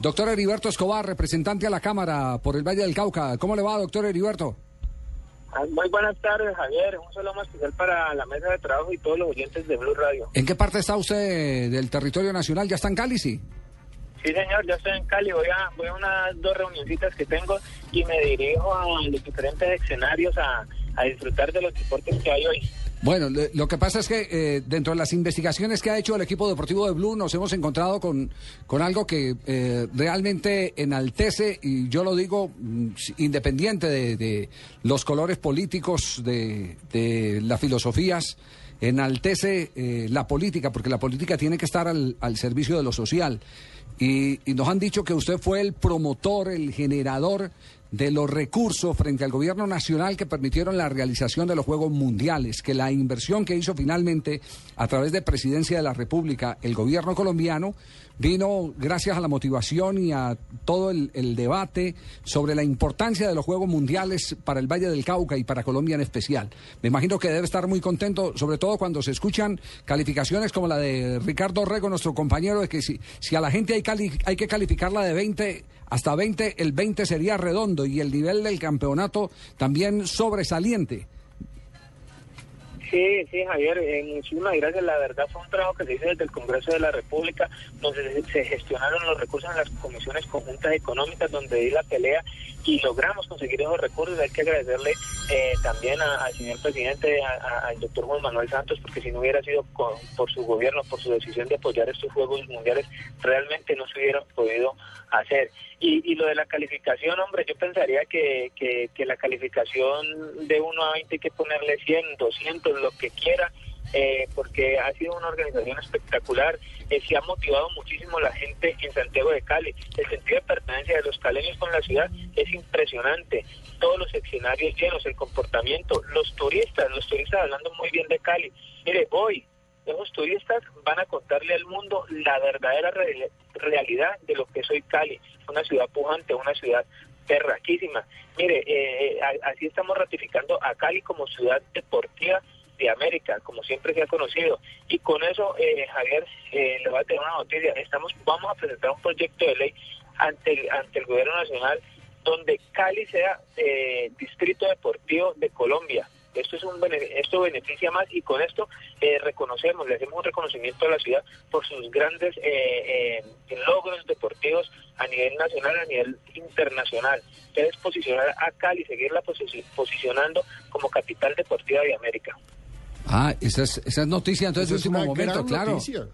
Doctor Heriberto Escobar, representante a la Cámara por el Valle del Cauca. ¿Cómo le va, doctor Heriberto? Ah, Muy buenas tardes, Javier. Un saludo más especial para la mesa de trabajo y todos los oyentes de Blue Radio. ¿En qué parte está usted del territorio nacional? ¿Ya está en Cali, sí? Sí, señor, ya estoy en Cali. Voy a, voy a unas dos reunioncitas que tengo y me dirijo a los diferentes escenarios a, a disfrutar de los deportes que hay hoy. Bueno, lo que pasa es que eh, dentro de las investigaciones que ha hecho el equipo deportivo de Blue nos hemos encontrado con, con algo que eh, realmente enaltece, y yo lo digo mm, independiente de, de los colores políticos, de, de las filosofías, enaltece eh, la política, porque la política tiene que estar al, al servicio de lo social. Y, y nos han dicho que usted fue el promotor, el generador de los recursos frente al gobierno nacional que permitieron la realización de los Juegos Mundiales, que la inversión que hizo finalmente a través de Presidencia de la República el gobierno colombiano vino gracias a la motivación y a todo el, el debate sobre la importancia de los Juegos Mundiales para el Valle del Cauca y para Colombia en especial. Me imagino que debe estar muy contento, sobre todo cuando se escuchan calificaciones como la de Ricardo Rego, nuestro compañero, de que si, si a la gente hay, cali- hay que calificarla de 20 hasta 20, el 20 sería redondo y el nivel del campeonato también sobresaliente. Sí, sí, Javier, eh, muchísimas gracias. La verdad fue un trabajo que se hizo desde el Congreso de la República, donde se, se gestionaron los recursos en las comisiones conjuntas económicas, donde di la pelea y logramos conseguir esos recursos. Hay que agradecerle eh, también al señor presidente, al doctor Juan Manuel Santos, porque si no hubiera sido por su gobierno, por su decisión de apoyar estos Juegos Mundiales, realmente no se hubieran podido hacer. Y, y lo de la calificación, hombre, yo pensaría que, que, que la calificación de 1 a 20 hay que ponerle 100, 200, lo que quiera, eh, porque ha sido una organización espectacular, eh, se ha motivado muchísimo la gente en Santiago de Cali. El sentido de pertenencia de los caleños con la ciudad es impresionante. Todos los escenarios llenos, el comportamiento, los turistas, los turistas hablando muy bien de Cali. Mire, hoy esos turistas van a contarle al mundo la verdadera re- realidad de lo que es hoy Cali, una ciudad pujante, una ciudad terraquísima. Mire, eh, a- así estamos ratificando a Cali como ciudad deportiva de América, como siempre se ha conocido. Y con eso, eh, Javier, eh, le voy a tener una noticia. Estamos, vamos a presentar un proyecto de ley ante el, ante el gobierno nacional donde Cali sea eh, distrito deportivo de Colombia. Esto es un esto beneficia más y con esto eh, reconocemos, le hacemos un reconocimiento a la ciudad por sus grandes eh, eh, logros deportivos a nivel nacional, a nivel internacional. Es posicionar a Cali, seguirla posi- posicionando como capital deportiva de América. Ah, esa es, esa es noticia entonces de Esa es último momento, claro. noticia.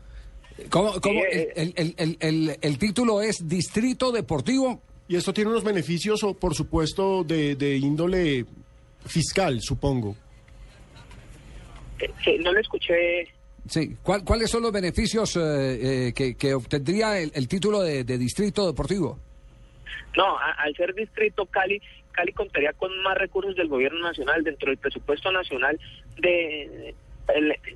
¿Cómo, cómo eh, el- el- el- el- el título es Distrito Deportivo? Y esto tiene unos beneficios, o, por supuesto, de, de índole fiscal, supongo. Eh, sí, no le escuché Sí. ¿Cuál- ¿Cuáles son los beneficios eh, eh, que, que obtendría el, el título de, de Distrito Deportivo? No, a- al ser distrito Cali, Cali contaría con más recursos del gobierno nacional dentro del presupuesto nacional de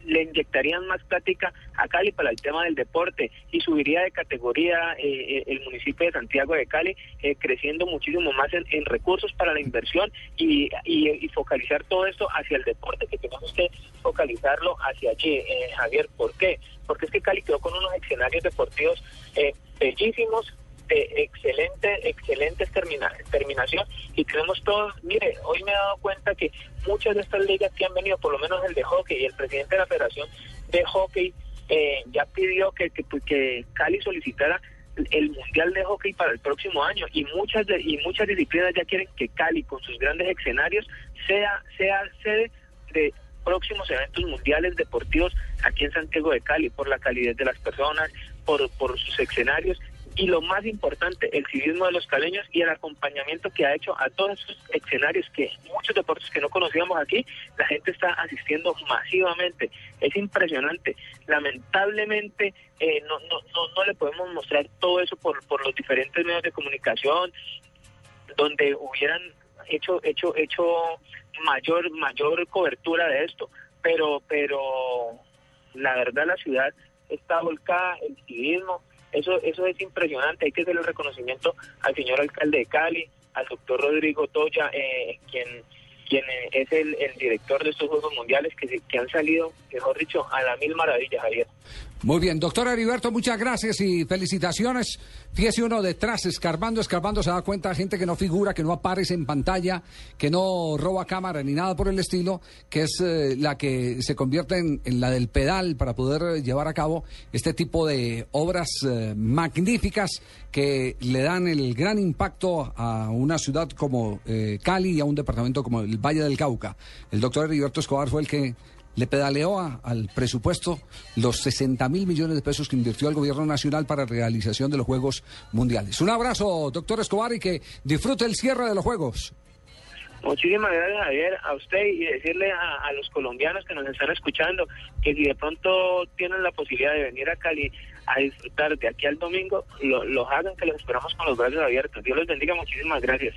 le, inyectarían más plática a Cali para el tema del deporte y subiría de categoría eh, eh, el municipio de Santiago de Cali eh, creciendo muchísimo más en, recursos para la inversión y, y- y focalizar todo esto hacia el deporte que tenemos que focalizarlo hacia allí eh, Javier ¿por qué? porque es que Cali quedó con unos escenarios deportivos eh, bellísimos de excelente, excelentes termina, terminación. Y creemos todos, mire, hoy me he dado cuenta que muchas de estas ligas que han venido, por lo menos el de hockey y el presidente de la Federación de Hockey eh, ya pidió que, que, que Cali solicitara el mundial de hockey para el próximo año. Y muchas de, y muchas disciplinas ya quieren que Cali con sus grandes escenarios sea sea sede de próximos eventos mundiales deportivos aquí en Santiago de Cali por la calidez de las personas por por sus escenarios y lo más importante, el civismo de los caleños y el acompañamiento que ha hecho a todos esos escenarios que muchos deportes que no conocíamos aquí, la gente está asistiendo masivamente. Es impresionante. Lamentablemente eh, no, no, no, no le podemos mostrar todo eso por, por los diferentes medios de comunicación, donde hubieran hecho hecho hecho mayor mayor cobertura de esto pero pero la verdad la ciudad está volcada el civismo eso eso es impresionante hay que hacer el reconocimiento al señor alcalde de Cali al doctor Rodrigo Toya eh, quien quien es el, el, director de estos Juegos Mundiales que, que han salido, mejor dicho, a la mil maravillas, Javier. Muy bien, doctor Heriberto, muchas gracias y felicitaciones. Fíjese uno detrás, escarbando, escarbando, se da cuenta gente que no figura, que no aparece en pantalla, que no roba cámara ni nada por el estilo, que es eh, la que se convierte en, la del pedal para poder llevar a cabo este tipo de obras eh, magníficas que le dan el gran impacto a una ciudad como eh, Cali y a un departamento como el Valle del Cauca. El doctor Heriberto Escobar fue el que le pedaleó a, al presupuesto los 60 mil millones de pesos que invirtió el gobierno nacional para realización de los Juegos Mundiales. Un abrazo, doctor Escobar, y que disfrute el cierre de los Juegos. Muchísimas gracias, Javier, a usted y decirle a, a, los colombianos que nos están escuchando que si de pronto tienen la posibilidad de venir a Cali a disfrutar de aquí al domingo, lo, los hagan, que los esperamos con los brazos abiertos. Dios los bendiga, muchísimas gracias.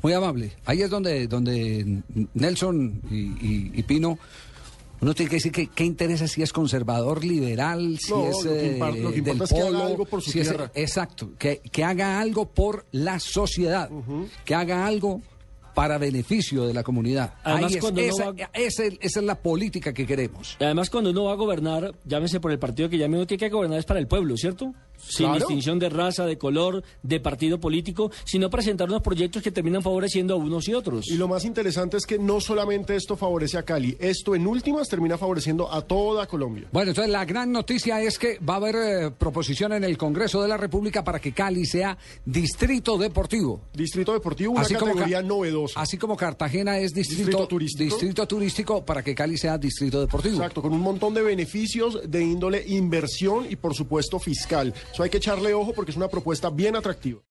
Muy amable. Ahí es donde, donde Nelson y, y, y Pino uno tiene que decir que qué interesa si es conservador, liberal, si no, es lo que, eh, lo que del es polo, que haga algo por su si es- exacto, que, que haga algo por la sociedad, que haga algo para beneficio de la comunidad. Además, Ahí es- cuando uno esa, va- esa es- esa es la política que queremos. Y además, cuando uno va a gobernar, llámese por el partido que llame, uno tiene que gobernar es para el pueblo, ¿cierto? Sin Claro. distinción de raza, de color, de partido político, sino presentar unos proyectos que terminan favoreciendo a unos y otros. Y lo más interesante es que no solamente esto favorece a Cali, esto en últimas termina favoreciendo a toda Colombia. Bueno, entonces la gran noticia es que va a haber eh, proposición en el Congreso de la República para que Cali sea distrito deportivo. Distrito Deportivo, una categoría Ca- novedosa. Así como Cartagena es distrito, Distrito turístico. distrito turístico, para que Cali sea distrito deportivo. Exacto, con un montón de beneficios de índole inversión y por supuesto fiscal. Eso hay que echarle ojo porque es una propuesta bien atractiva.